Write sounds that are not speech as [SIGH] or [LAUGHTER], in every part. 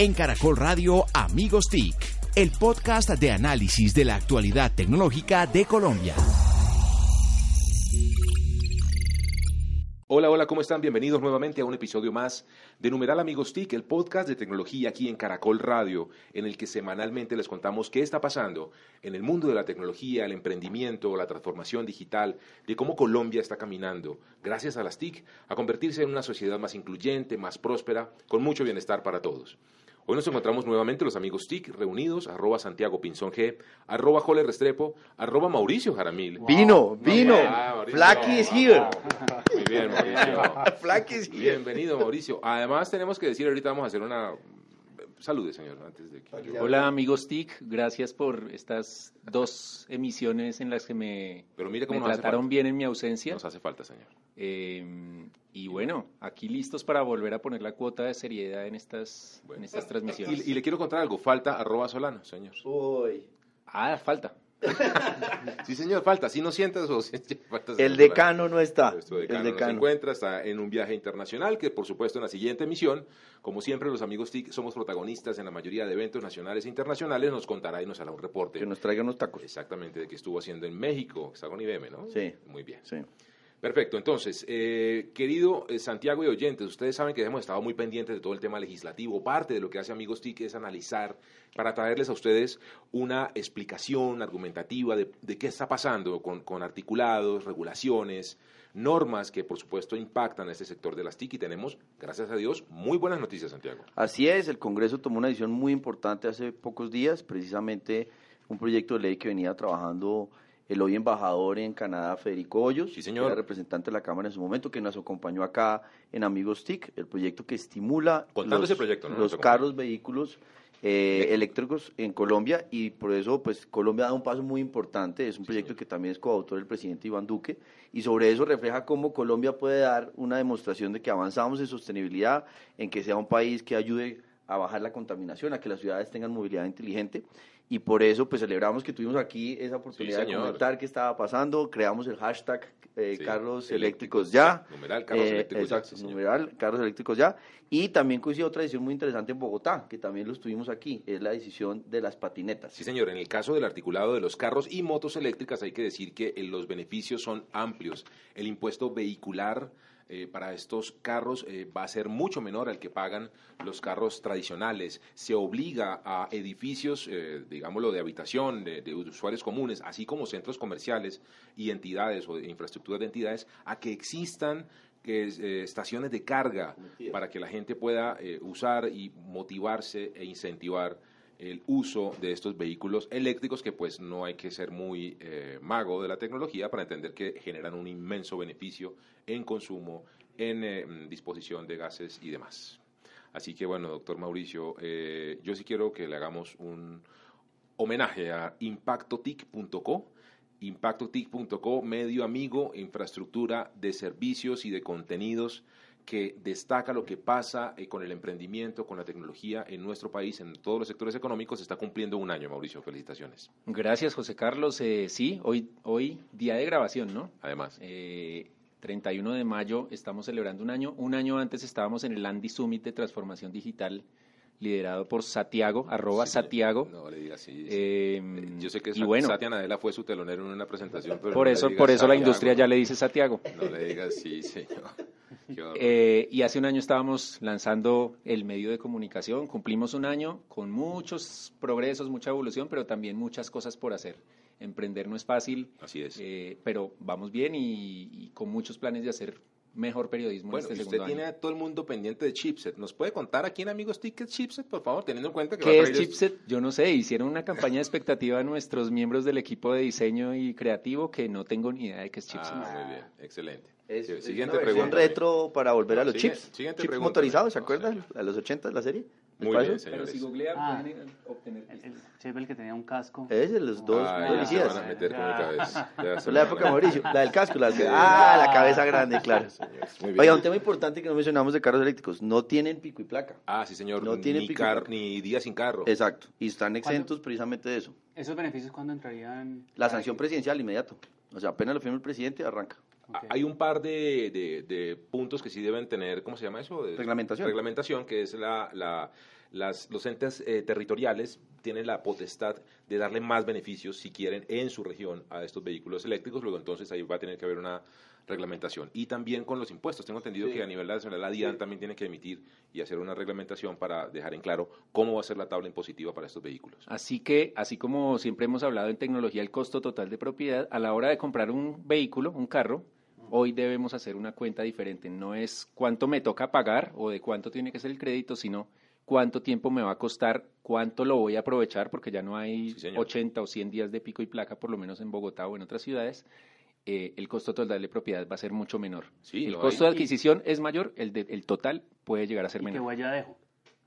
En Caracol Radio Amigos TIC, el podcast de análisis de la actualidad tecnológica de Colombia. Hola, hola, ¿cómo están? Bienvenidos nuevamente a un episodio más de Numeral Amigos TIC, el podcast de tecnología aquí en Caracol Radio, en el que semanalmente les contamos qué está pasando en el mundo de la tecnología, el emprendimiento, la transformación digital, de cómo Colombia está caminando, gracias a las TIC, a convertirse en una sociedad más incluyente, más próspera, con mucho bienestar para todos. Hoy nos encontramos nuevamente los amigos TIC reunidos, arroba Santiago Pinzón G, arroba Jole Restrepo, arroba Mauricio Jaramil. Vino, vino. Ah, is here. Muy bien, Mauricio. [LAUGHS] Flaky is here. Bienvenido, Mauricio. Además, tenemos que decir, ahorita vamos a hacer una... Salude, señor, antes de que... yo- Hola amigos TIC, gracias por estas dos emisiones en las que me, Pero mire cómo me nos trataron bien en mi ausencia. Nos hace falta, señor. Eh, y bueno, aquí listos para volver a poner la cuota de seriedad en estas, Bueno. en estas transmisiones. Y, y le quiero contar algo. Falta arroba Solano, señor. Uy. Ah, falta. [LAUGHS] Sí, señor, falta. Si no sientas o si [LAUGHS] falta, señor El Solano. decano no está. Nuestro El decano, no se encuentra, está en un viaje internacional que por supuesto en la siguiente emisión, como siempre los amigos TIC somos protagonistas en la mayoría de eventos nacionales e internacionales, nos contará y nos hará un reporte Que nos traiga unos tacos. exactamente de qué estuvo haciendo en México, Hexagon IBM, ¿no? Sí. Muy bien. Sí. Perfecto, entonces, eh, querido eh, Santiago y oyentes, ustedes saben que hemos estado muy pendientes de todo el tema legislativo. Parte de lo que hace Amigos TIC es analizar para traerles a ustedes una explicación argumentativa de, qué está pasando con, con articulados, regulaciones, normas que por supuesto impactan a este sector de las TIC y tenemos, gracias a Dios, muy buenas noticias, Santiago. Así es, el Congreso tomó una decisión muy importante hace pocos días, precisamente un proyecto de ley que venía trabajando el hoy embajador en Canadá, Federico Hoyos, Sí, señor. que era representante de la Cámara en su momento, que nos acompañó acá en Amigos TIC, el proyecto que estimula Contando los, ese proyecto, ¿no? los carros, vehículos eh, eléctricos en Colombia y por eso pues Colombia da un paso muy importante, es un proyecto que también es coautor el presidente Iván Duque y sobre eso refleja cómo Colombia puede dar una demostración de que avanzamos en sostenibilidad, en que sea un país que ayude a bajar la contaminación, a que las ciudades tengan movilidad inteligente y por eso pues celebramos que tuvimos aquí esa oportunidad de comentar qué estaba pasando, creamos el hashtag eh, Sí, carros eléctricos eléctricos ya, Numeral, carros eh, eléctricos ya, exacto, numeral, carros eléctricos ya. Y también coincidió otra decisión muy interesante en Bogotá, que también lo estuvimos aquí, es la decisión de las patinetas. Sí, señor. En el caso del articulado de los carros y motos eléctricas, hay que decir que eh, los beneficios son amplios. El impuesto vehicular eh, para estos carros eh, va a ser mucho menor al que pagan los carros tradicionales. Se obliga a edificios, eh, digámoslo, de habitación, de, de usuarios comunes, así como centros comerciales y entidades o de infraestructuras de entidades, a que existan que es, eh, estaciones de carga para que la gente pueda eh, usar y motivarse e incentivar el uso de estos vehículos eléctricos que pues no hay que ser muy eh, mago de la tecnología para entender que generan un inmenso beneficio en consumo, en eh, disposición de gases y demás. Así que bueno, doctor Mauricio, eh, yo sí quiero que le hagamos un homenaje a impactotic.co, impactotic.co, medio amigo, infraestructura de servicios y de contenidos que destaca lo que pasa eh, con el emprendimiento, con la tecnología en nuestro país, en todos los sectores económicos. Está cumpliendo un año, Mauricio. Felicitaciones. Gracias José Carlos. Eh, sí, hoy, hoy día de grabación, ¿no? Además, Eh, 31 de mayo estamos celebrando un año. Un año antes estábamos en el Andy Summit de Transformación Digital liderado por Satiago, arroba Sí, Satiago. No le diga así. Eh, Yo sé que y Sa- bueno, Satya Nadella fue su telonero en una presentación, pero por no eso, por eso la Santiago. industria ya le dice Satiago. No le diga así, señor. Eh, y hace un año estábamos lanzando el medio de comunicación, cumplimos un año con muchos progresos, mucha evolución, pero también muchas cosas por hacer. Emprender no es fácil, Así es. eh, pero vamos bien y, y con muchos planes de hacer mejor periodismo Bueno, en y este usted segundo tiene año. a todo el mundo pendiente de chipset. ¿Nos puede contar aquí en Amigos Tickets chipset, por favor, teniendo en cuenta que va a ¿Qué es Chipset? Yo no sé, hicieron una campaña de expectativa a nuestros miembros del equipo de diseño y creativo que no tengo ni idea de qué es Chipset. Ah, muy bien, excelente. Es, Sí, es siguiente una pregunta. retro para volver a los Sigue- chips. siguiente chips pregunta. motorizados, ¿se No, acuerdan? A los 80 la serie. ¿Les Muy bien, Pero señores. si googlean Ah. pueden obtener El, el chip el que tenía un casco. Es de los dos ya se policías. van a meter con. Ya [LAUGHS] se Fue la época. Mauricio, la del casco, la que- ah, la cabeza grande, claro. Muy bien. Oiga, un tema importante que no mencionamos de carros eléctricos, no tienen pico y placa. Ah, sí, señor. No tiene ni, pico car- placa. ni día sin carro. Exacto, y están exentos precisamente de eso. ¿Esos beneficios cuándo entrarían? La sanción presidencial inmediato. O sea, apenas lo firma el presidente, arranca. Hay un par de, de- de puntos que sí deben tener, ¿cómo se llama eso? De- Reglamentación. Reglamentación, que es la, la, las, los entes eh, territoriales tienen la potestad de darle más beneficios, si quieren, en su región a estos vehículos eléctricos, luego entonces ahí va a tener que haber una reglamentación. Y también con los impuestos. Tengo entendido que a nivel nacional la DIAN también tiene que emitir y hacer una reglamentación para dejar en claro cómo va a ser la tabla impositiva para estos vehículos. Así que, así como siempre hemos hablado en tecnología, el costo total de propiedad, a la hora de comprar un vehículo, un carro, hoy debemos hacer una cuenta diferente. No es cuánto me toca pagar o de cuánto tiene que ser el crédito, sino cuánto tiempo me va a costar, cuánto lo voy a aprovechar, porque ya no hay 80 o 100 días de pico y placa, por lo menos en Bogotá o en otras ciudades, eh, el costo total de propiedad va a ser mucho menor. el costo de adquisición es mayor, el, de, el total puede llegar a ser ¿Y menor. ¿Qué huella dejo?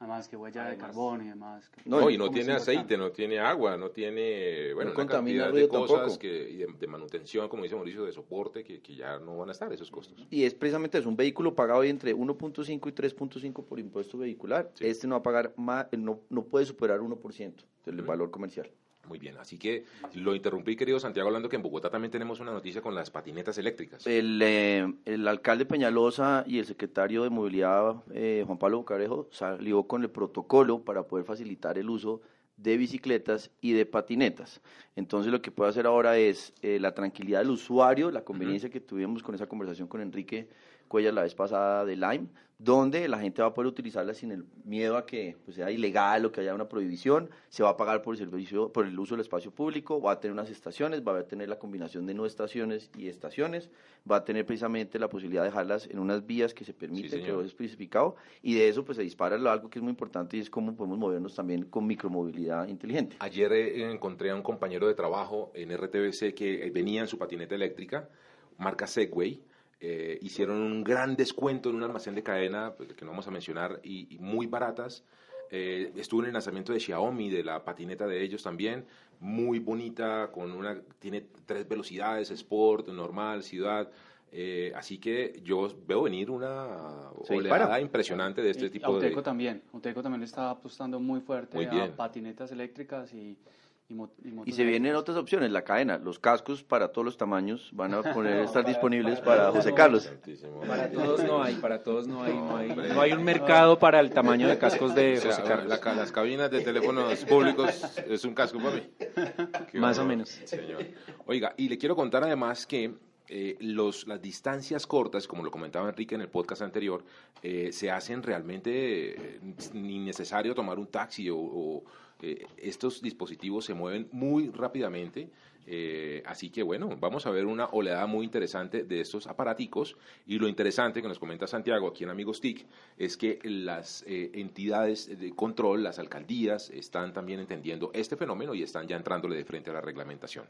Además, que huella de carbón y demás. No, y no tiene aceite, no tiene agua, no tiene, bueno, una cantidad de cosas que, de, manutención, como dice Mauricio, de soporte, que, que, ya no van a estar esos costos. Y es precisamente es un vehículo pagado entre 1.5 y 3.5 por impuesto vehicular. Este no va a pagar más, no, no puede superar 1% del valor comercial. Muy bien, así que lo interrumpí, querido Santiago, hablando que en Bogotá también tenemos una noticia con las patinetas eléctricas. El, eh, el alcalde Peñalosa y el secretario de Movilidad, eh, Juan Pablo Bucarejo, salió con el protocolo para poder facilitar el uso de bicicletas y de patinetas. Entonces lo que puede hacer ahora es eh, la tranquilidad del usuario, la conveniencia que tuvimos con esa conversación con Enrique Cuellar la vez pasada de Lime, donde la gente va a poder utilizarla sin el miedo a que pues, sea ilegal o que haya una prohibición, se va a pagar por el servicio, por el uso del espacio público, va a tener unas estaciones, va a tener la combinación de no estaciones y estaciones, va a tener precisamente la posibilidad de dejarlas en unas vías que se permiten, que es especificado, y de eso pues se dispara algo que es muy importante y es cómo podemos movernos también con micromovilidad inteligente. Ayer eh, encontré a un compañero de trabajo en RTBC que venía en su patineta eléctrica, marca Segway, eh, hicieron un gran descuento en un almacén de cadena, pues, que no vamos a mencionar, y, muy baratas. Eh, estuvo en el lanzamiento de Xiaomi, de la patineta de ellos también, muy bonita, con una, tiene tres velocidades, sport, normal, ciudad. Eh, así que yo veo venir una oleada impresionante de este tipo de... Uteco también, Uteco también está apostando muy fuerte a patinetas eléctricas y y, se vienen otras opciones, la cadena, los cascos para todos los tamaños van a [LAUGHS] poner, estar disponibles para, José Carlos. Para todos no hay, para todos no hay, no hay, no hay un mercado para el tamaño de cascos de José Carlos. las cabinas de teléfonos públicos es un casco para mí. Más o menos. Señor. Oiga, y le quiero contar además que eh, los, las distancias cortas, como lo comentaba Enrique en el podcast anterior, eh, se hacen realmente eh, innecesario tomar un taxi o eh, estos dispositivos se mueven muy rápidamente, eh, así que bueno, vamos a ver una oleada muy interesante de estos aparaticos y lo interesante que nos comenta Santiago aquí en Amigos TIC es que las eh, entidades de control, las alcaldías, están también entendiendo este fenómeno y están ya entrándole de frente a la reglamentación.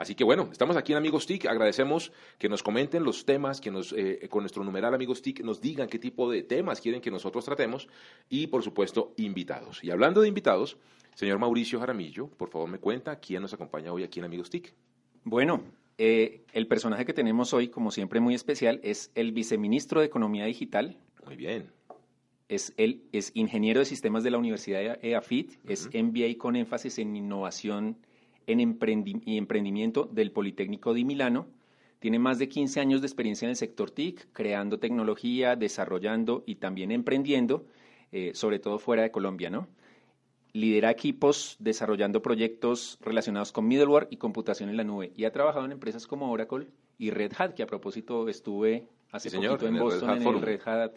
Así que bueno, estamos aquí en Amigos TIC, agradecemos que nos comenten los temas, que nos, con nuestro numeral Amigos TIC nos digan qué tipo de temas quieren que nosotros tratemos y por supuesto invitados. Y hablando de invitados, Señor Mauricio Jaramillo, por favor me cuenta quién nos acompaña hoy aquí en Amigos TIC. Bueno, eh, el personaje que tenemos hoy, como siempre muy especial, es el viceministro de Economía Digital. Muy bien. Es, él es ingeniero de sistemas de la Universidad EAFIT, es MBA con énfasis en innovación en y emprendimiento del Politécnico de Milano. Tiene más de 15 años de experiencia en el sector TIC, creando tecnología, desarrollando y también emprendiendo, eh, sobre todo fuera de Colombia, ¿no? lidera equipos desarrollando proyectos relacionados con middleware y computación en la nube y ha trabajado en empresas como Oracle y Red Hat, que a propósito estuve hace poquito en, Boston en el Red Hat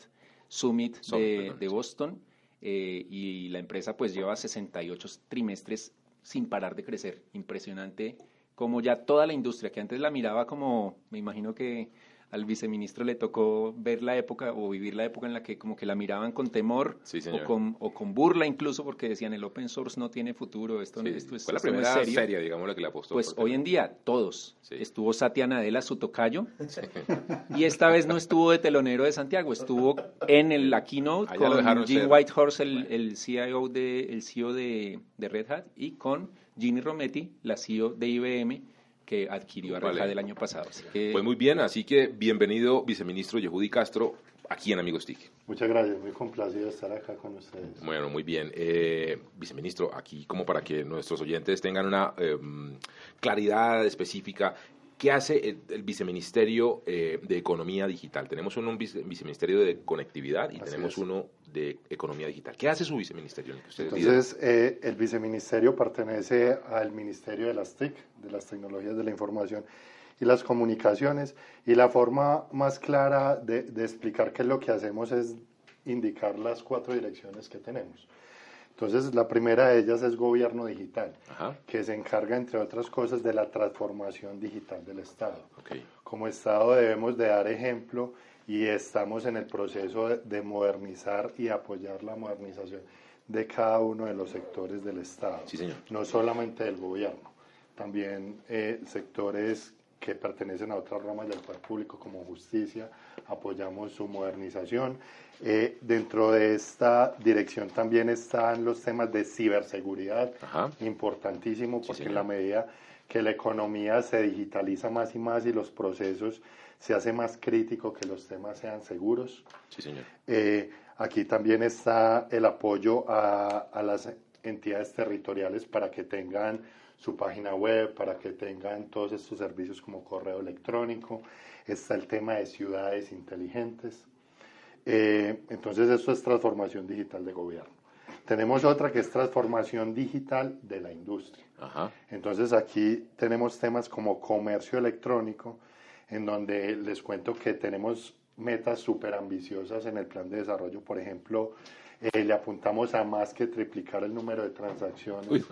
Summit de, Boston eh, y la empresa pues lleva 68 trimestres sin parar de crecer. Impresionante como ya toda la industria que antes la miraba como, me imagino que al viceministro le tocó ver la época o vivir la época en la que como que la miraban con temor o, con, o con burla incluso porque decían el open source no tiene futuro, esto, esto, Fue la primera serio. seria, digamos, la que le apostó. Pues hoy en día todos. Estuvo Satya Nadella, su tocayo, y esta vez no estuvo de telonero de Santiago, estuvo en el, la keynote con Jim Whitehorse, el, el, CIO de, el CEO de, de Red Hat, y con Ginny Rometty, la CEO de IBM, que adquirió a Red del año pasado. Pues muy bien, así que bienvenido, viceministro Yehudi Castro, aquí en Amigos TIC. Muchas gracias, muy complacido estar acá con ustedes. Bueno, muy bien. Eh, viceministro, aquí como para que nuestros oyentes tengan una em, claridad específica, ¿qué hace el, viceministerio eh, de Economía Digital? Tenemos un, viceministerio de Conectividad y tenemos uno de Economía Digital. ¿Qué hace su viceministerio? Entonces, eh, el viceministerio pertenece al Ministerio de las TIC, de las Tecnologías de la Información y las Comunicaciones, y la forma más clara de, de explicar qué es lo que hacemos es indicar las cuatro direcciones que tenemos. Entonces, la primera de ellas es gobierno digital, que se encarga, entre otras cosas, de la transformación digital del Estado. Como Estado debemos de dar ejemplo y estamos en el proceso de, modernizar y apoyar la modernización de cada uno de los sectores del Estado. No solamente del gobierno, también eh, sectores que pertenecen a otras ramas del poder público como justicia, apoyamos su modernización. Eh, dentro de esta dirección también están los temas de ciberseguridad, importantísimo, porque en la medida que la economía se digitaliza más y más y los procesos se hace más crítico que los temas sean seguros. Sí, señor. Eh, aquí también está el apoyo a, a las entidades territoriales para que tengan su página web, para que tengan todos estos servicios como correo electrónico. Está el tema de ciudades inteligentes. Eh, entonces, esto es transformación digital de gobierno. Tenemos otra que es transformación digital de la industria. Entonces, aquí tenemos temas como comercio electrónico, en donde les cuento que tenemos metas súper ambiciosas en el plan de desarrollo. Por ejemplo, eh, le apuntamos a más que triplicar el número de transacciones.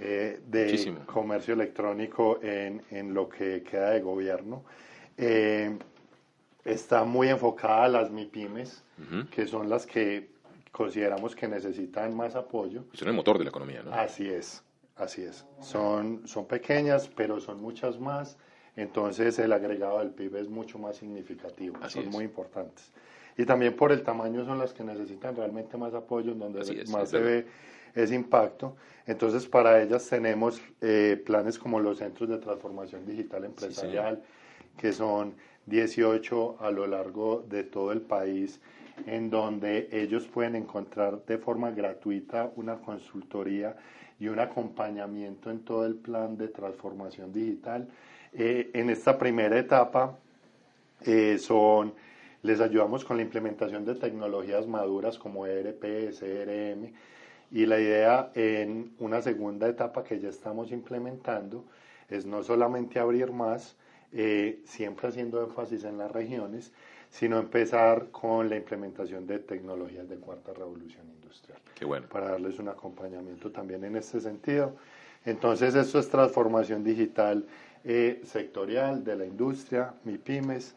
Eh, de comercio electrónico en, en, lo que queda de gobierno. Eh, está muy enfocada a las MIPIMES, que son las que consideramos que necesitan más apoyo. Son el motor de la economía, ¿no? Así es, así es. Son, son pequeñas, pero son muchas más. Entonces el agregado del PIB es mucho más significativo. son muy importantes. Y también por el tamaño son las que necesitan realmente más apoyo, en donde más se ve ese impacto. Entonces, para ellas tenemos eh, planes como los Centros de Transformación Digital Empresarial, que son 18 a lo largo de todo el país, en donde ellos pueden encontrar de forma gratuita una consultoría y un acompañamiento en todo el plan de transformación digital. Eh, en esta primera etapa eh, son, les ayudamos con la implementación de tecnologías maduras como ERP, CRM, y la idea en una segunda etapa que ya estamos implementando es no solamente abrir más, eh, siempre haciendo énfasis en las regiones, sino empezar con la implementación de tecnologías de cuarta revolución industrial. Qué bueno. Para darles un acompañamiento también en este sentido. Entonces, esto es transformación digital eh, sectorial de la industria, MIPIMES.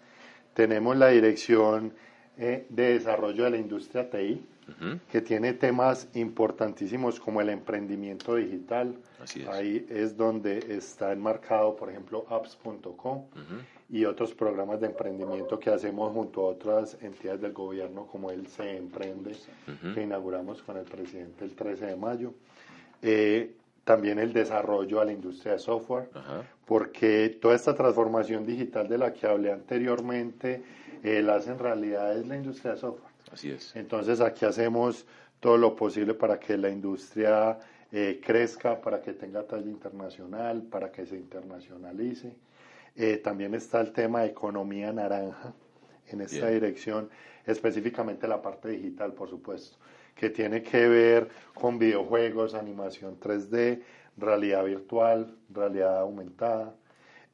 Tenemos la dirección eh, de desarrollo de la industria TI, que tiene temas importantísimos como el emprendimiento digital. Ahí es donde está enmarcado, por ejemplo, apps.com y otros programas de emprendimiento que hacemos junto a otras entidades del gobierno como el Se Emprende, que inauguramos con el presidente el 13 de mayo. Eh, también el desarrollo a la industria de software, porque toda esta transformación digital de la que hablé anteriormente, eh, la hace en realidad es la industria de software. Así es. Entonces aquí hacemos todo lo posible para que la industria eh, crezca, para que tenga talla internacional, para que se internacionalice. Eh, también está el tema de economía naranja en esta dirección, específicamente la parte digital, por supuesto, que tiene que ver con videojuegos, animación 3D, realidad virtual, realidad aumentada,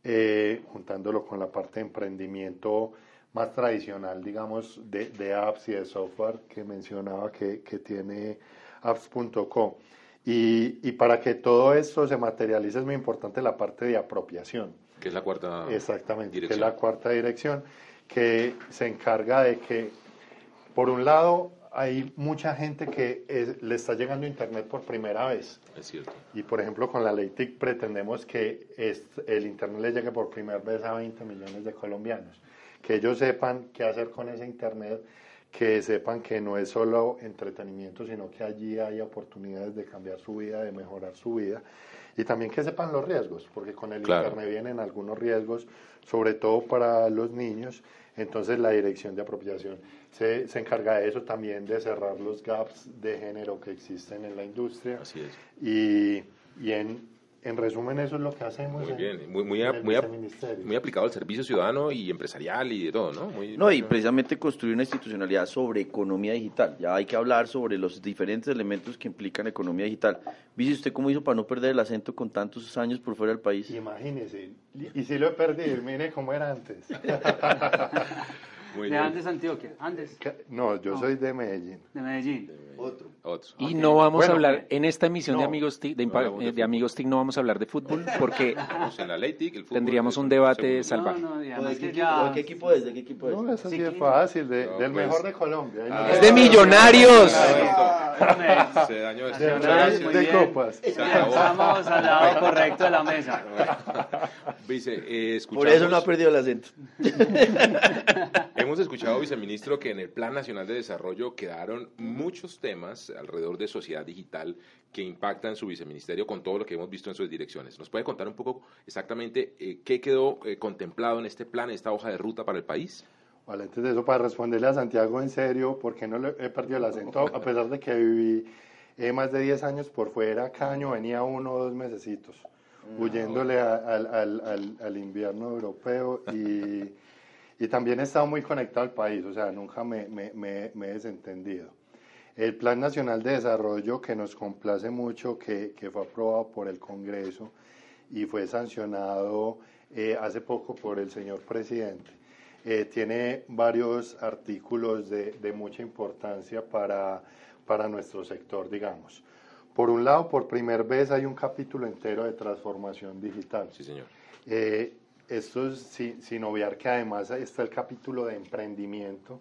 eh, juntándolo con la parte de emprendimiento más tradicional, digamos, de, de, apps y de software que mencionaba que, que tiene apps.com. Y, y, para que todo esto se materialice es muy importante la parte de apropiación. Que es la cuarta Exactamente, que es la cuarta dirección, que se encarga de que, por un lado, hay mucha gente que le está llegando Internet por primera vez. Es cierto. Y por ejemplo, con la ley TIC pretendemos que el Internet le llegue por primera vez a 20 millones de colombianos que ellos sepan qué hacer con ese Internet, que sepan que no es solo entretenimiento, sino que allí hay oportunidades de cambiar su vida, de mejorar su vida, y también que sepan los riesgos, porque con el Internet vienen algunos riesgos, sobre todo para los niños, entonces la dirección de apropiación se, se, encarga de eso también, de cerrar los gaps de género que existen en la industria. Así es. Y, y en en resumen, eso es lo que hacemos. Muy bien, muy, muy, muy, aplicado al servicio ciudadano y empresarial y de todo, ¿no? no, y precisamente construir una institucionalidad sobre economía digital. Ya hay que hablar sobre los diferentes elementos que implican economía digital. Vice, ¿usted cómo hizo para no perder el acento con tantos años por fuera del país? Imagínese, y si lo he perdido, mire cómo era antes. [LAUGHS] de antes Antioquia, antes. No, yo soy de Medellín. De Medellín. Otro. Y no vamos a hablar, en esta emisión de Amigos TIC, de, Amigos TIC no vamos a hablar de fútbol [LAUGHS] porque tendríamos un debate salvaje. ¿De, qué equipo, es? ¿De qué equipo es? No, eso sí, es fácil, del pues, mejor de Colombia. Ah, es de Millonarios. Se dañó de, copas. Estamos al lado correcto de la mesa. Vice, Por eso no ha perdido el acento. [LAUGHS] Hemos escuchado, viceministro, que en el Plan Nacional de Desarrollo quedaron muchos temas alrededor de sociedad digital que impactan su viceministerio con todo lo que hemos visto en sus direcciones. ¿Nos puede contar un poco exactamente eh, qué quedó eh, contemplado en este plan, en esta hoja de ruta para el país? Vale, antes de eso, para responderle a Santiago en serio, porque no le he perdido el acento, a pesar de que viví eh, más de 10 años por fuera, cada año venía uno o dos mesecitos, mm, huyéndole al, al, al invierno europeo y y también he estado muy conectado al país, o sea, nunca me, me, he desentendido. El Plan Nacional de Desarrollo, que nos complace mucho, que, que fue aprobado por el Congreso y fue sancionado eh, hace poco por el señor presidente, eh, tiene varios artículos de, de mucha importancia para, para nuestro sector, digamos. Por un lado, por primera vez hay un capítulo entero de transformación digital. Sí, señor. Eh, esto es sin, obviar que además está el capítulo de emprendimiento,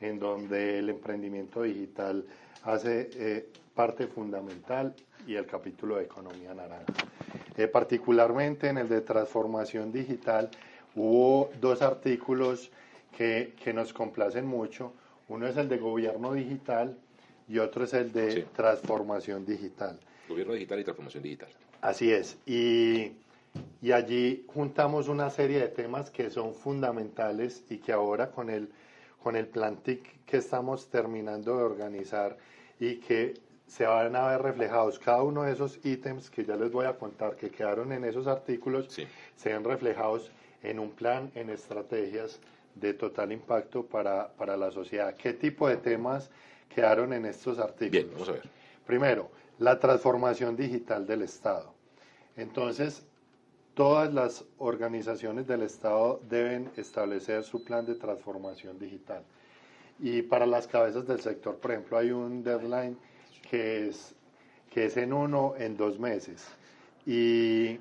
en donde el emprendimiento digital hace eh, parte fundamental y el capítulo de economía naranja. Eh, particularmente en el de transformación digital hubo dos artículos que, que, nos complacen mucho. Uno es el de gobierno digital y otro es el de transformación digital. Gobierno digital y transformación digital. Así es. Y y allí juntamos una serie de temas que son fundamentales y que ahora con el, con el plan TIC que estamos terminando de organizar y que se van a ver reflejados cada uno de esos ítems que ya les voy a contar que quedaron en esos artículos, se ven reflejados en un plan, en estrategias de total impacto para, para la sociedad. ¿Qué tipo de temas quedaron en estos artículos? Bien, vamos a ver. Primero, la transformación digital del Estado. Entonces, Todas las organizaciones del Estado deben establecer su plan de transformación digital. Y para las cabezas del sector, por ejemplo, hay un deadline que es, que es en uno, en dos meses. Y,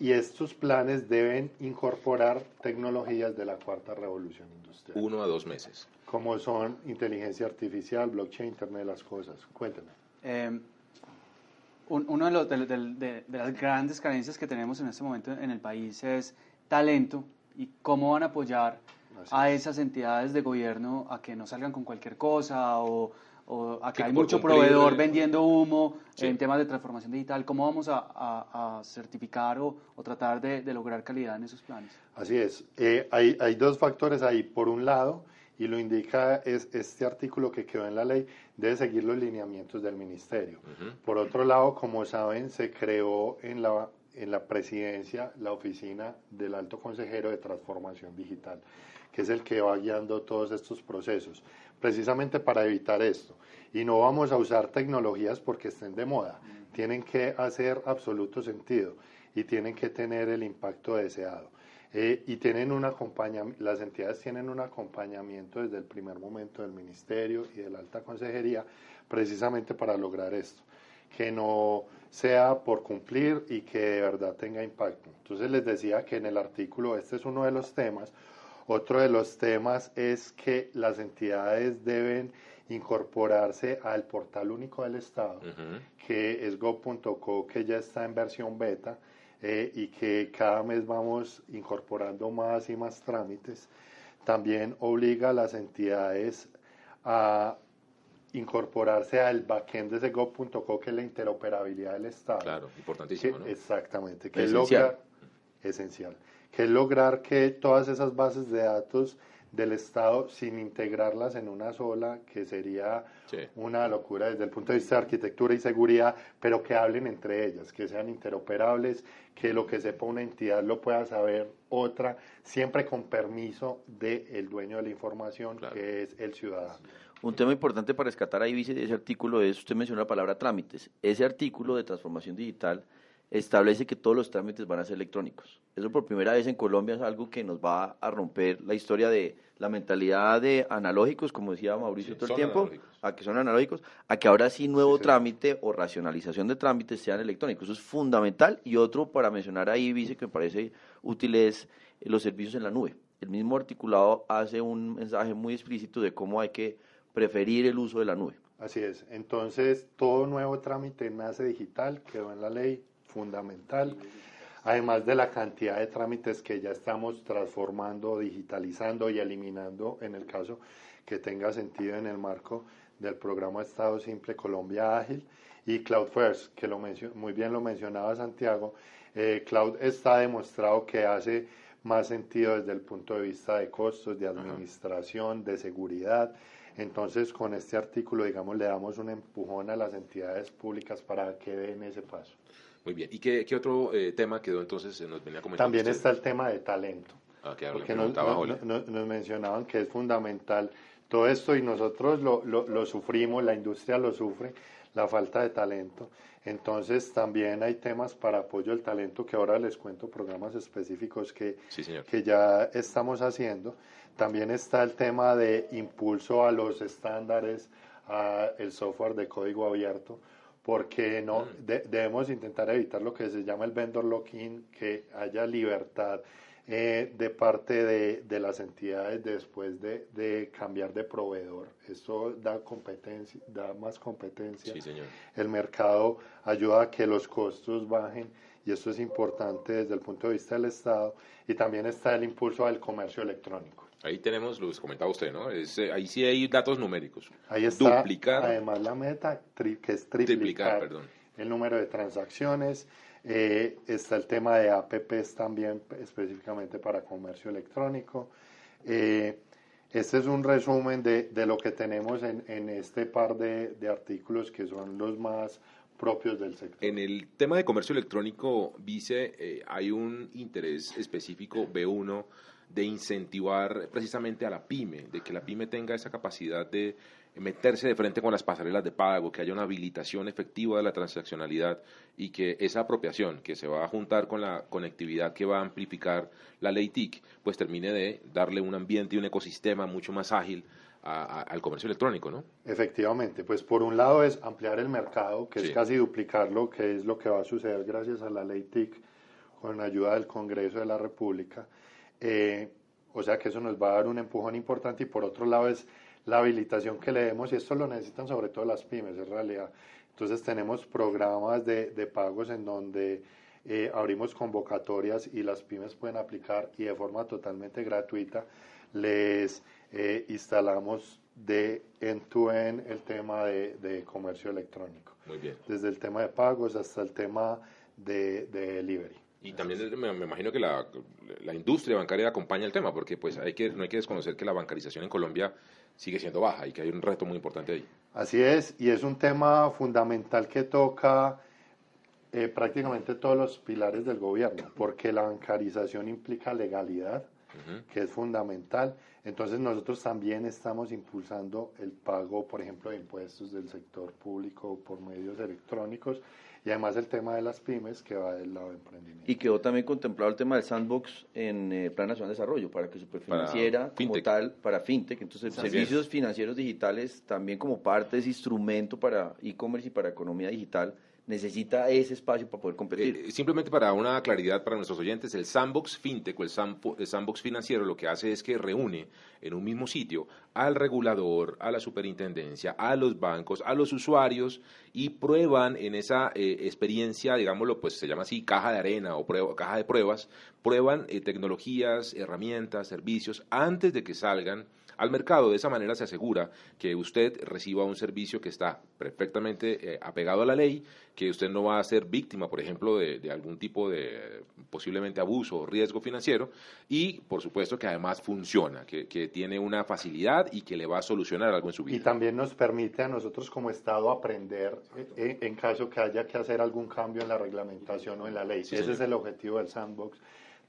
y estos planes deben incorporar tecnologías de la cuarta revolución industrial. Uno a dos meses. Como son inteligencia artificial, blockchain, Internet de las cosas. Cuéntame. Eh, una de, de, las grandes carencias que tenemos en este momento en el país es talento y cómo van a apoyar a esas entidades de gobierno a que no salgan con cualquier cosa o, a que hay mucho proveedor vendiendo humo en temas de transformación digital. ¿Cómo vamos a, certificar o, tratar de, lograr calidad en esos planes? Así es. Eh, hay, hay dos factores ahí. Por un lado, y lo indica es este artículo que quedó en la ley, debe seguir los lineamientos del ministerio. Por otro lado, como saben, se creó en la, en la presidencia la oficina del alto consejero de transformación digital, que es el que va guiando todos estos procesos, precisamente para evitar esto. Y no vamos a usar tecnologías porque estén de moda, tienen que hacer absoluto sentido y tienen que tener el impacto deseado. Eh, y tienen un acompañamiento, las entidades tienen un acompañamiento desde el primer momento del Ministerio y de la Alta Consejería precisamente para lograr esto, que no sea por cumplir y que de verdad tenga impacto. Entonces les decía que en el artículo, este es uno de los temas, otro de los temas es que las entidades deben incorporarse al portal único del Estado, que es go.co, que ya está en versión beta, eh, y que cada mes vamos incorporando más y más trámites, también obliga a las entidades a incorporarse al backend de go.co, que es la interoperabilidad del Estado. Claro, importantísimo. ¿no? Exactamente, que esencial. Logra, esencial, que es lograr que todas esas bases de datos del Estado sin integrarlas en una sola, que sería una locura desde el punto de vista de arquitectura y seguridad, pero que hablen entre ellas, que sean interoperables, que lo que sepa una entidad lo pueda saber otra, siempre con permiso del dueño de la información, que es el ciudadano. Un tema importante para rescatar ahí, vice, de ese artículo es, usted mencionó la palabra trámites. Ese artículo de transformación digital establece que todos los trámites van a ser electrónicos. Eso por primera vez en Colombia es algo que nos va a romper la historia de la mentalidad de analógicos, como decía Mauricio todo el tiempo, a que son analógicos, a que ahora sí nuevo trámite o racionalización de trámites sean electrónicos. Eso es fundamental. Y otro para mencionar ahí, dice que me parece útil es eh, los servicios en la nube. El mismo articulado hace un mensaje muy explícito de cómo hay que preferir el uso de la nube. Así es. Entonces, todo nuevo trámite nace digital, quedó en la ley, fundamental. Además de la cantidad de trámites que ya estamos transformando, digitalizando y eliminando en el caso que tenga sentido en el marco del programa Estado Simple Colombia Ágil y Cloud First, que lo muy bien lo mencionaba Santiago. Eh, Cloud está demostrado que hace más sentido desde el punto de vista de costos, de administración, de seguridad. Entonces, con este artículo, digamos, le damos un empujón a las entidades públicas para que den ese paso. Muy bien. ¿Y qué, qué otro eh, tema quedó entonces? Nos venía También está el tema de talento. Ah, que porque nos, nos, mencionaban que es fundamental todo esto y nosotros lo, lo, lo, sufrimos, la industria lo sufre, la falta de talento. Entonces también hay temas para apoyo al talento que ahora les cuento programas específicos que, que ya estamos haciendo. También está el tema de impulso a los estándares, a el software de código abierto porque no mm. debemos intentar evitar lo que se llama el vendor lock-in, que haya libertad eh, de parte de, de, las entidades después de, de, cambiar de proveedor. Esto da competencia, da más competencia. Sí, señor. El mercado ayuda a que los costos bajen y esto es importante desde el punto de vista del Estado. Y también está el impulso al comercio electrónico. Ahí tenemos, lo comentaba usted, ¿no? Eh, ahí sí hay datos numéricos. Ahí está. Duplicar. Además, la meta, que es triplicar, el número de transacciones. Eh, está el tema de APPs también, específicamente para comercio electrónico. Eh, este es un resumen de, de lo que tenemos en, en este par de, de, artículos que son los más propios del sector. En el tema de comercio electrónico, Vice, hay un interés específico B1 de incentivar precisamente a la pyme, de que la pyme tenga esa capacidad de meterse de frente con las pasarelas de pago, que haya una habilitación efectiva de la transaccionalidad y que esa apropiación que se va a juntar con la conectividad que va a amplificar la ley TIC, pues termine de darle un ambiente y un ecosistema mucho más ágil al comercio electrónico, ¿no? Efectivamente, pues por un lado es ampliar el mercado, que es casi duplicarlo, que es lo que va a suceder gracias a la ley TIC con ayuda del Congreso de la República eh, o sea que eso nos va a dar un empujón importante y por otro lado es la habilitación que le demos y esto lo necesitan sobre todo las pymes en realidad. Entonces tenemos programas de, de pagos en donde eh, abrimos convocatorias y las pymes pueden aplicar y de forma totalmente gratuita les eh, instalamos de end-to-end el tema de, de, comercio electrónico. Muy bien. Desde el tema de pagos hasta el tema de, de delivery. Y también me, imagino que la, industria bancaria acompaña el tema, porque pues hay que, no hay que desconocer que la bancarización en Colombia sigue siendo baja y que hay un reto muy importante ahí. Así es, y es un tema fundamental que toca eh, prácticamente todos los pilares del gobierno, porque la bancarización implica legalidad, que es fundamental. Entonces nosotros también estamos impulsando el pago, por ejemplo, de impuestos del sector público por medios electrónicos y además el tema de las pymes que va del lado de emprendimiento. Y quedó también contemplado el tema del sandbox en el eh, Plan Nacional de Desarrollo para que Superfinanciera como tal, para fintech, entonces servicios financieros digitales también como parte de ese instrumento para e-commerce y para economía digital necesita ese espacio para poder competir. Eh, simplemente para una claridad para nuestros oyentes, el sandbox fintech o el, sandbox financiero lo que hace es que reúne en un mismo sitio al regulador, a la superintendencia, a los bancos, a los usuarios y prueban en esa eh, experiencia, digámoslo, pues se llama así caja de arena o caja de pruebas, prueban eh, tecnologías, herramientas, servicios antes de que salgan al mercado. De esa manera se asegura que usted reciba un servicio que está perfectamente eh, apegado a la ley, que usted no va a ser víctima, por ejemplo, de, algún tipo de posiblemente abuso o riesgo financiero y, por supuesto, que además funciona, que, tiene una facilidad y que le va a solucionar algo en su vida. Y también nos permite a nosotros como Estado aprender eh, eh, en caso que haya que hacer algún cambio en la reglamentación o en la ley. Ese es el objetivo del sandbox.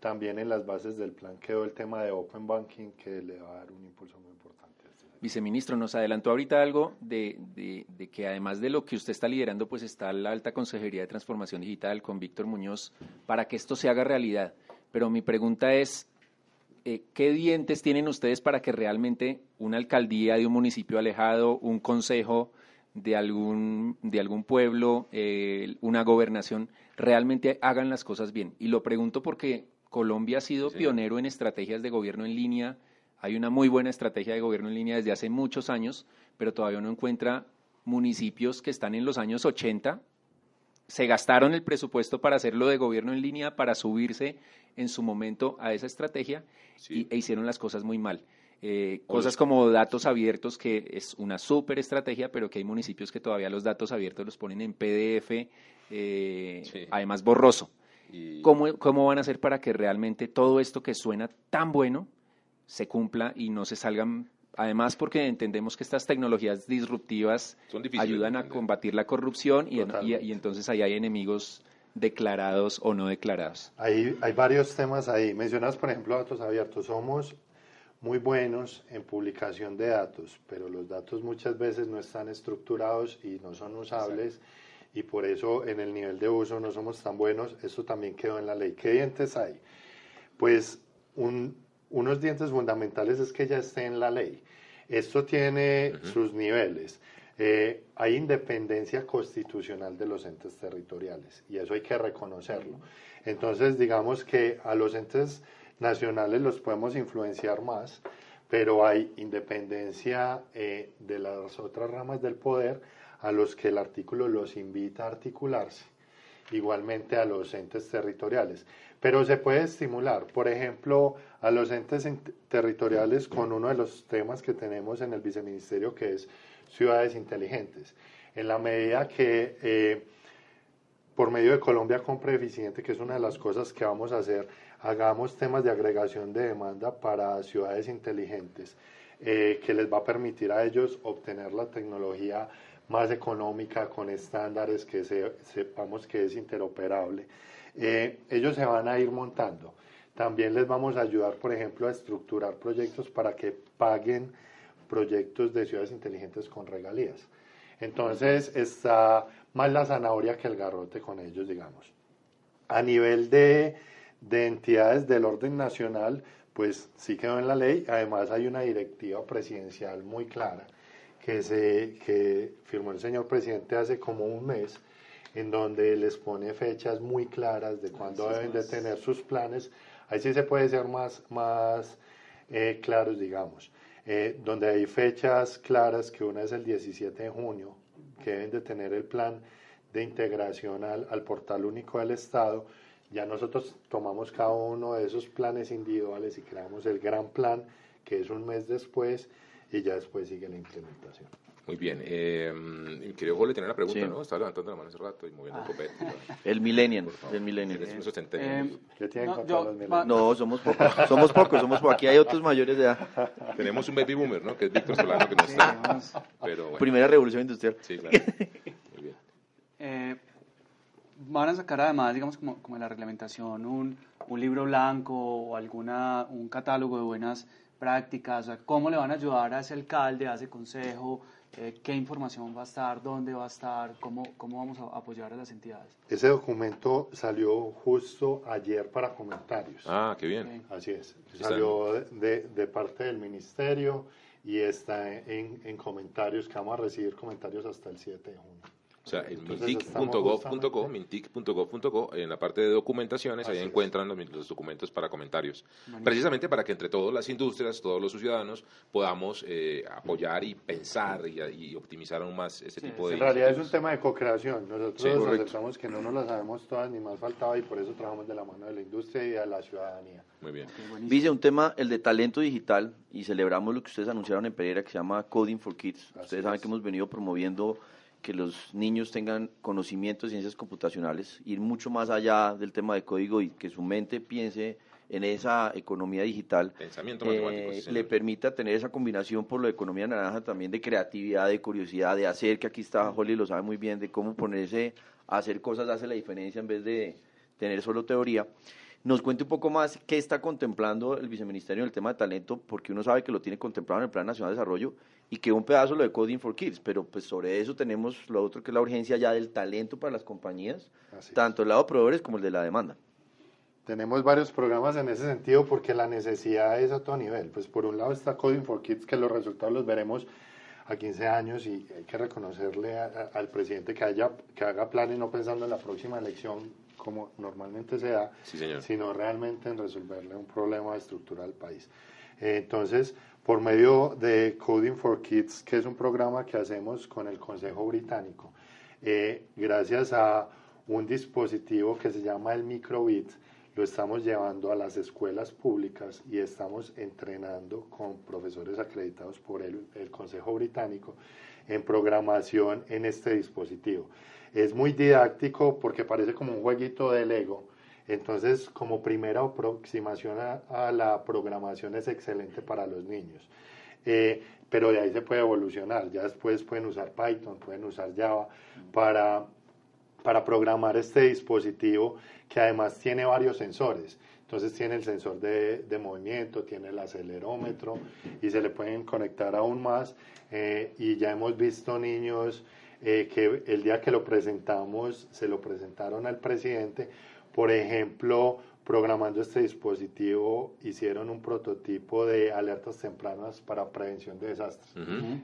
También en las bases del plan quedó el tema de Open Banking que le va a dar un impulso muy importante. Viceministro, nos adelantó ahorita algo de, de, que además de lo que usted está liderando, pues está la Alta Consejería de Transformación Digital con Víctor Muñoz para que esto se haga realidad. Pero mi pregunta es, eh, ¿qué dientes tienen ustedes para que realmente una alcaldía de un municipio alejado, un consejo de algún, de algún pueblo, eh, una gobernación, realmente hagan las cosas bien? Y lo pregunto porque Colombia ha sido pionero en estrategias de gobierno en línea. Hay una muy buena estrategia de gobierno en línea desde hace muchos años, pero todavía no encuentra municipios que están en los años 80. Se gastaron el presupuesto para hacerlo de gobierno en línea, para subirse en su momento a esa estrategia y, e hicieron las cosas muy mal. Eh, cosas como datos abiertos, que es una súper estrategia, pero que hay municipios que todavía los datos abiertos los ponen en PDF, eh, además borroso. ¿Cómo, van a hacer para que realmente todo esto que suena tan bueno se cumpla y no se salgan Además, porque entendemos que estas tecnologías disruptivas ayudan a combatir la corrupción y, y, entonces ahí hay enemigos declarados o no declarados. Hay, hay varios temas ahí. Mencionas, por ejemplo, datos abiertos. Somos muy buenos en publicación de datos, pero los datos muchas veces no están estructurados y no son usables y por eso en el nivel de uso no somos tan buenos. Eso también quedó en la ley. ¿Qué dientes hay? Pues unos dientes fundamentales es que ya esté en la ley. Esto tiene sus niveles. Eh, hay independencia constitucional de los entes territoriales y eso hay que reconocerlo. Entonces, digamos que a los entes nacionales los podemos influenciar más, pero hay independencia eh, de las otras ramas del poder a los que el artículo los invita a articularse, igualmente a los entes territoriales. Pero se puede estimular, por ejemplo, a los entes territoriales con uno de los temas que tenemos en el viceministerio, que es ciudades inteligentes. En la medida que eh, por medio de Colombia Compra Eficiente, que es una de las cosas que vamos a hacer, hagamos temas de agregación de demanda para ciudades inteligentes, eh, que les va a permitir a ellos obtener la tecnología más económica, con estándares que sepamos que es interoperable. Eh, ellos se van a ir montando. También les vamos a ayudar, por ejemplo, a estructurar proyectos para que paguen proyectos de ciudades inteligentes con regalías. Entonces está más la zanahoria que el garrote con ellos, digamos. A nivel de, de entidades del orden nacional, pues sí quedó en la ley. Además hay una directiva presidencial muy clara que, se, que firmó el señor presidente hace como un mes, en donde les pone fechas muy claras de cuándo deben de tener sus planes. Ahí sí se puede ser más, más eh, claros, digamos. Eh, donde hay fechas claras, que una es el 17 de junio, que deben de tener el plan de integración al, al portal único del Estado. Ya nosotros tomamos cada uno de esos planes individuales y creamos el gran plan, que es un mes después, y ya después sigue la implementación. Muy bien. Eh, querido Jorge, tiene una pregunta, ¿no? Estaba levantando la mano hace rato y moviendo el copete. [LAUGHS] El millennial, el millennial. Eh, ¿Qué tienen no, los No, somos pocos, somos pocos, somos pocos. Aquí hay otros mayores de edad. Tenemos un baby boomer, ¿no? Que es Víctor Solano, que no está. Pero, Primera revolución industrial. Sí, claro. Muy bien. Eh, van a sacar además, digamos, como, como en la reglamentación, un, un libro blanco o alguna, un catálogo de buenas prácticas, cómo le van a ayudar a ese alcalde, a ese consejo, eh, qué información va a estar, dónde va a estar, cómo, cómo vamos a apoyar a las entidades. Ese documento salió justo ayer para comentarios. Ah, qué bien. Así es. Salió de, de, parte del ministerio y está en, en, comentarios, que vamos a recibir comentarios hasta el 7 de junio. O sea, en mintic.gov.co, mintic.gov.co, en la parte de documentaciones, ahí encuentran los, documentos para comentarios. Precisamente para que entre todas las industrias, todos los ciudadanos, podamos eh, apoyar y pensar y, optimizar aún más ese tipo de... En realidad es un tema de co-creación. Nosotros aceptamos que no nos la sabemos todas ni más faltaba y por eso trabajamos de la mano de la industria y de la ciudadanía. Muy bien. Vice, un tema, el de talento digital, y celebramos lo que ustedes anunciaron en Pereira, que se llama Coding for Kids. ustedes saben que hemos venido promoviendo que los niños tengan conocimiento de ciencias computacionales, ir mucho más allá del tema de código y que su mente piense en esa economía digital, Pensamiento eh, le permita tener esa combinación por la economía naranja también de creatividad, de curiosidad, de hacer, que aquí está Holly, lo sabe muy bien, de cómo ponerse a hacer cosas hace la diferencia en vez de tener solo teoría nos cuente un poco más qué está contemplando el viceministerio en el tema de talento, porque uno sabe que lo tiene contemplado en el Plan Nacional de Desarrollo y que un pedazo lo de Coding for Kids, pero pues sobre eso tenemos lo otro que es la urgencia ya del talento para las compañías, tanto el lado de proveedores como el de la demanda. Tenemos varios programas en ese sentido porque la necesidad es a todo nivel. Pues por un lado está Coding for Kids, que los resultados los veremos a 15 años y hay que reconocerle al presidente que, haya, que haga planes no pensando en la próxima elección como normalmente se da, sino realmente en resolverle un problema estructural al país. Eh, entonces, por medio de Coding for Kids, que es un programa que hacemos con el Consejo Británico, eh, gracias a un dispositivo que se llama el Microbit, lo estamos llevando a las escuelas públicas y estamos entrenando con profesores acreditados por el, el Consejo Británico en programación en este dispositivo. Es muy didáctico porque parece como un jueguito de Lego. Entonces, como primera aproximación a, la programación es excelente para los niños. Eh, pero de ahí se puede evolucionar. Ya después pueden usar Python, pueden usar Java para, para programar este dispositivo que además tiene varios sensores. Entonces tiene el sensor de, de, movimiento, tiene el acelerómetro y se le pueden conectar aún más. Eh, y ya hemos visto niños eh, que el día que lo presentamos se lo presentaron al presidente. Por ejemplo, programando este dispositivo hicieron un prototipo de alertas tempranas para prevención de desastres.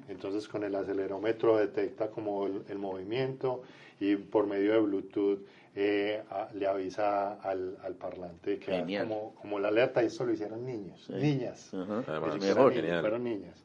Entonces con el acelerómetro detecta como el, movimiento y por medio de Bluetooth eh, le avisa al, al parlante que como, como la alerta y eso lo hicieron niños, niñas. mejor, fueron niñas.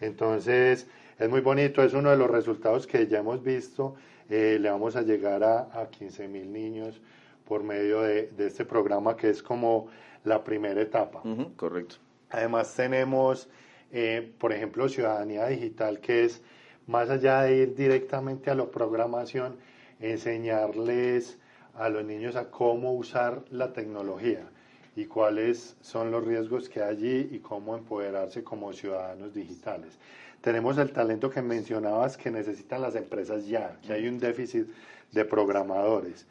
Entonces es muy bonito, es uno de los resultados que ya hemos visto. Eh, le vamos a llegar a, a 15 mil niños por medio de, este programa que es como la primera etapa. correcto. Además tenemos, eh, por ejemplo, Ciudadanía Digital, que es más allá de ir directamente a la programación, enseñarles a los niños a cómo usar la tecnología y cuáles son los riesgos que hay allí y cómo empoderarse como ciudadanos digitales tenemos el talento que mencionabas que necesitan las empresas ya, que hay un déficit de programadores.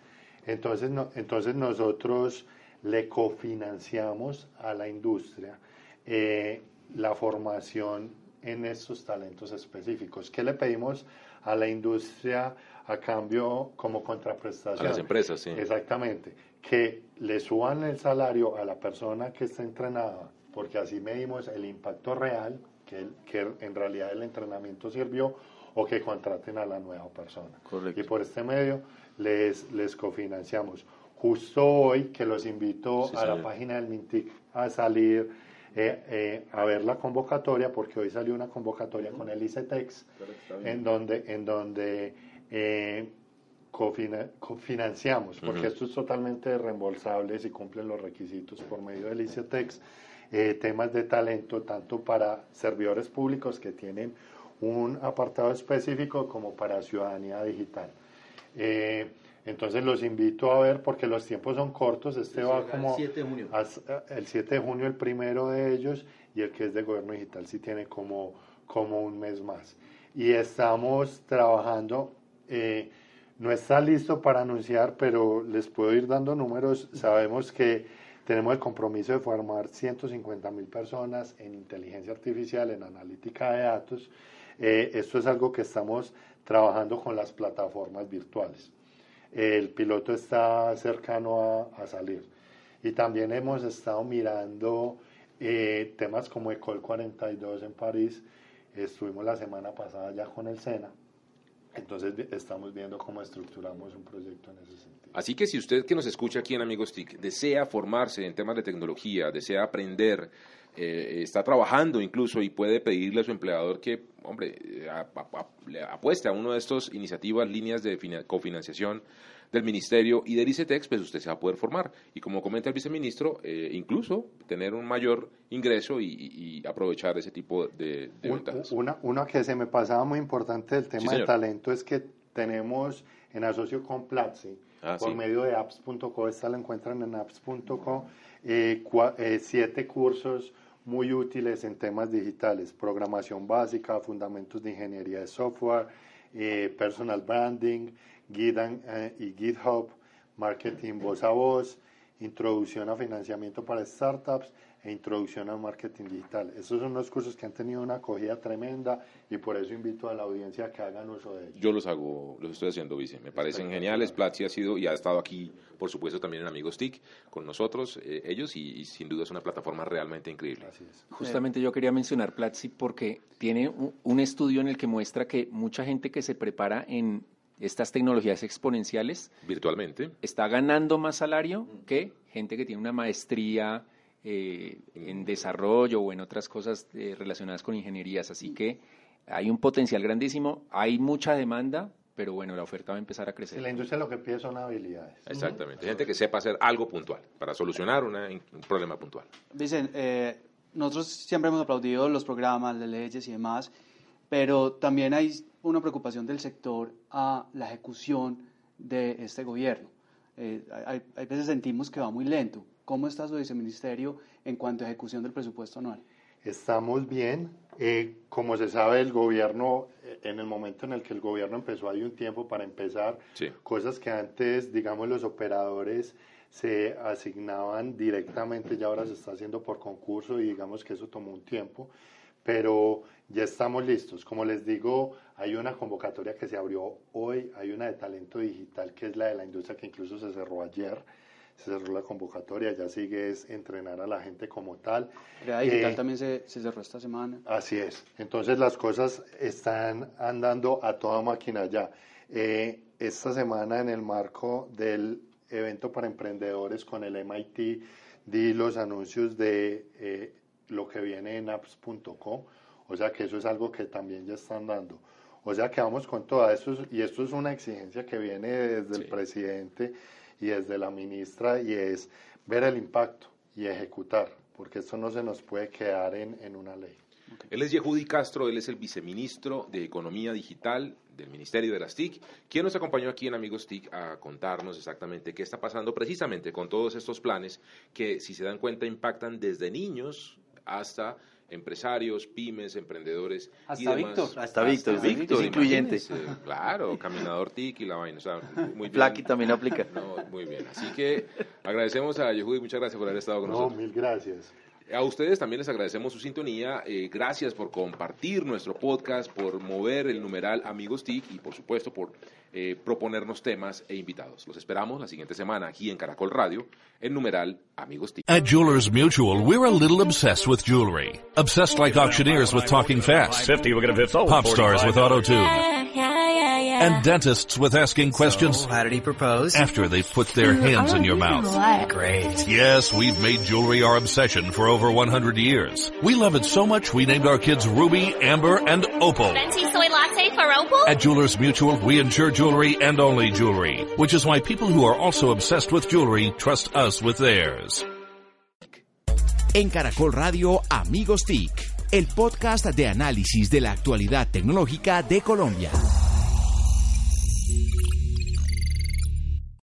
Entonces, entonces nosotros le cofinanciamos a la industria eh, la formación en estos talentos específicos. ¿Qué le pedimos a la industria a cambio como contraprestación? A las empresas, sí. Exactamente. Que le suban el salario a la persona que está entrenada, porque así medimos el impacto real que, en realidad el entrenamiento sirvió o que contraten a la nueva persona. Y por este medio les, les cofinanciamos. Justo hoy que los invito a la página del Mintic a salir eh, eh, a ver la convocatoria, porque hoy salió una convocatoria con el ICETEX, en donde, en donde eh, cofinanciamos, porque esto es totalmente reembolsable si cumplen los requisitos por medio del ICETEX eh, temas de talento tanto para servidores públicos que tienen un apartado específico como para ciudadanía digital. Eh, entonces los invito a ver porque los tiempos son cortos. Este va como el 7 de junio. el 7 de junio el primero de ellos y el que es de gobierno digital sí tiene como, como un mes más. Y estamos trabajando. Eh, no está listo para anunciar, pero les puedo ir dando números. Sabemos que tenemos el compromiso de formar 150 mil personas en inteligencia artificial, en analítica de datos. Eh, esto es algo que estamos trabajando con las plataformas virtuales. El piloto está cercano a, salir. Y también hemos estado mirando eh, temas como Ecole 42 en París. Estuvimos la semana pasada ya con el SENA. Entonces estamos viendo cómo estructuramos un proyecto en ese sentido. Así que si usted que nos escucha aquí en Amigos TIC desea formarse en temas de tecnología, desea aprender, eh, está trabajando incluso y puede pedirle a su empleador que, hombre, le apueste a una de estas iniciativas, líneas de cofinanciación del Ministerio y del ICETEX, pues usted se va a poder formar. Y como comenta el viceministro, eh, incluso tener un mayor ingreso y, aprovechar ese tipo de, ventajas. Una, una que se me pasaba muy importante del tema de talento es que tenemos en asocio con Platzi, ah, por medio de apps.co, esta la encuentran en apps.co, eh, eh, siete cursos muy útiles en temas digitales, programación básica, fundamentos de ingeniería de software, personal branding, Gidan eh, y GitHub, marketing voz a voz, introducción a financiamiento para startups e introducción al marketing digital. Esos son unos cursos que han tenido una acogida tremenda y por eso invito a la audiencia a que hagan uso de ellos. Yo los hago, los estoy haciendo, Vice. Me parecen geniales. Platzi ha sido y ha estado aquí, por supuesto, también en Amigos TIC con nosotros, eh, ellos, y, sin duda es una plataforma realmente increíble. Justamente yo quería mencionar Platzi porque tiene un estudio en el que muestra que mucha gente que se prepara en estas tecnologías exponenciales. Virtualmente. Está ganando más salario que gente que tiene una maestría eh, en desarrollo o en otras cosas eh, relacionadas con ingenierías. Así que hay un potencial grandísimo, hay mucha demanda, pero bueno, la oferta va a empezar a crecer. la industria lo que pide son habilidades. Exactamente, gente que sepa hacer algo puntual para solucionar un problema puntual. Dicen, eh, nosotros siempre hemos aplaudido los programas de leyes y demás, pero también hay una preocupación del sector a la ejecución de este gobierno. Eh, hay, veces sentimos que va muy lento. ¿Cómo está su viceministerio en cuanto a ejecución del presupuesto anual? Estamos bien. Eh, como se sabe, el gobierno, eh, en el momento en el que el gobierno empezó, hay un tiempo para empezar. Cosas que antes, digamos, los operadores se asignaban directamente y ahora se está haciendo por concurso y digamos que eso tomó un tiempo pero ya estamos listos. Como les digo, hay una convocatoria que se abrió hoy, hay una de talento digital que es la de la industria que incluso se cerró ayer. Se cerró la convocatoria, ya sigue es entrenar a la gente como tal. La digital eh, también se, se, cerró esta semana. Así es. Entonces las cosas están andando a toda máquina ya. Eh, esta semana en el marco del evento para emprendedores con el MIT di los anuncios de eh, lo que viene en apps.com, o sea que eso es algo que también ya están dando. O sea que vamos con todo esto, y esto es una exigencia que viene desde el presidente y desde la ministra, y es ver el impacto y ejecutar, porque esto no se nos puede quedar en, en una ley. Él es Yehudi Castro, él es el viceministro de Economía Digital del Ministerio de las TIC, quien nos acompañó aquí en Amigos TIC a contarnos exactamente qué está pasando precisamente con todos estos planes que, si se dan cuenta, impactan desde niños hasta empresarios, pymes, emprendedores hasta y demás. Víctor. Hasta, Víctor, Víctor, incluyente. Claro, caminador TIC y la vaina. muy bien. también aplica. muy bien. Así que agradecemos a Yehudi, muchas gracias por haber estado con nosotros. No, mil gracias. A ustedes también les agradecemos su sintonía. Eh, gracias por compartir nuestro podcast, por mover el numeral Amigos TIC y por supuesto por eh, proponernos temas e invitados. Los esperamos la siguiente semana aquí en Caracol Radio, en numeral Amigos TIC. At Jewelers Mutual, we're a little obsessed with jewelry. Obsessed like auctioneers with talking fast. 50, we're gonna Pop stars with auto tune. And dentists with asking questions. how did he propose? After they've put their hands in your mouth. Great. Yes, we've made jewelry our obsession for over 100 years. We love it so much we named our kids Ruby, Amber, and Opal. Venti soy latte for Opal? At Jewelers Mutual, we insure jewelry and only jewelry, which is why people who are also obsessed with jewelry trust us with theirs. En Caracol Radio, Amigos TIC, el podcast de análisis de la actualidad tecnológica de Colombia. Thank you.